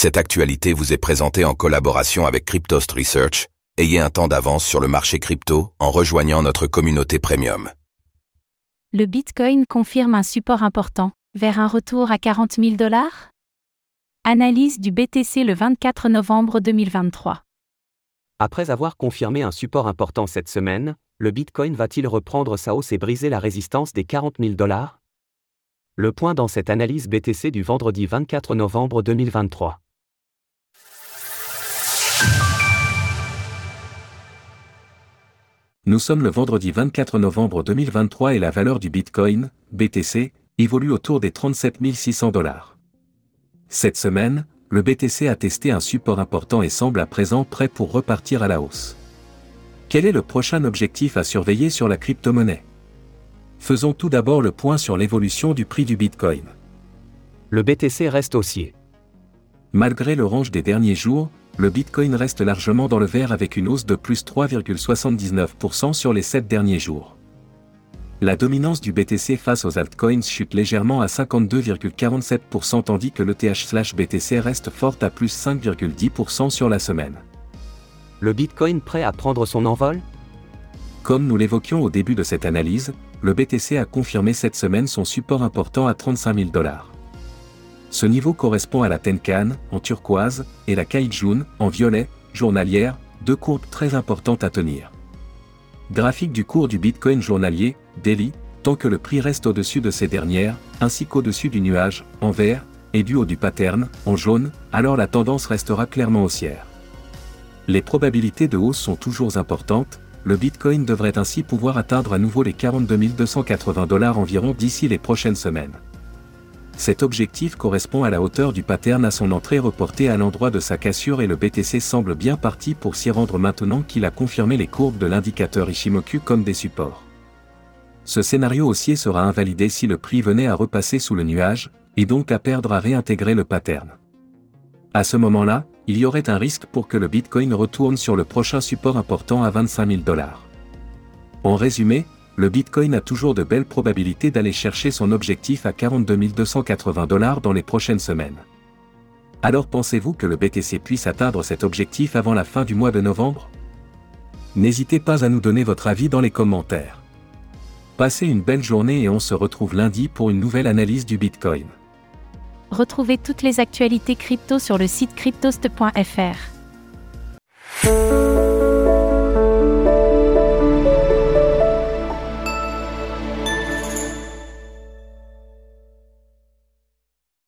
Cette actualité vous est présentée en collaboration avec Cryptost Research. Ayez un temps d'avance sur le marché crypto en rejoignant notre communauté premium. Le Bitcoin confirme un support important, vers un retour à 40 000 dollars? Analyse du BTC le 24 novembre 2023. Après avoir confirmé un support important cette semaine, le Bitcoin va-t-il reprendre sa hausse et briser la résistance des 40 000 dollars? Le point dans cette analyse BTC du vendredi 24 novembre 2023. Nous sommes le vendredi 24 novembre 2023 et la valeur du Bitcoin, BTC, évolue autour des 37 600 dollars. Cette semaine, le BTC a testé un support important et semble à présent prêt pour repartir à la hausse. Quel est le prochain objectif à surveiller sur la crypto-monnaie? Faisons tout d'abord le point sur l'évolution du prix du Bitcoin. Le BTC reste haussier. Malgré le range des derniers jours, le Bitcoin reste largement dans le vert avec une hausse de plus 3,79% sur les 7 derniers jours. La dominance du BTC face aux altcoins chute légèrement à 52,47% tandis que l'ETH/BTC reste forte à plus 5,10% sur la semaine. Le Bitcoin prêt à prendre son envol? Comme nous l'évoquions au début de cette analyse, le BTC a confirmé cette semaine son support important à 35 000 dollars. Ce niveau correspond à la Tenkan, en turquoise, et la Kaijun, en violet, journalière, deux courbes très importantes à tenir. Graphique du cours du Bitcoin journalier, daily, tant que le prix reste au-dessus de ces dernières, ainsi qu'au-dessus du nuage, en vert, et du haut du pattern, en jaune, alors la tendance restera clairement haussière. Les probabilités de hausse sont toujours importantes, le Bitcoin devrait ainsi pouvoir atteindre à nouveau les 42 280 dollars environ d'ici les prochaines semaines. Cet objectif correspond à la hauteur du pattern à son entrée reportée à l'endroit de sa cassure et le BTC semble bien parti pour s'y rendre maintenant qu'il a confirmé les courbes de l'indicateur Ishimoku comme des supports. Ce scénario haussier sera invalidé si le prix venait à repasser sous le nuage, et donc à perdre à réintégrer le pattern. À ce moment-là, il y aurait un risque pour que le Bitcoin retourne sur le prochain support important à 25 000 dollars. En résumé, le Bitcoin a toujours de belles probabilités d'aller chercher son objectif à 42 280 dollars dans les prochaines semaines. Alors pensez-vous que le BTC puisse atteindre cet objectif avant la fin du mois de novembre? N'hésitez pas à nous donner votre avis dans les commentaires. Passez une belle journée et on se retrouve lundi pour une nouvelle analyse du Bitcoin. Retrouvez toutes les actualités crypto sur le site cryptost.fr.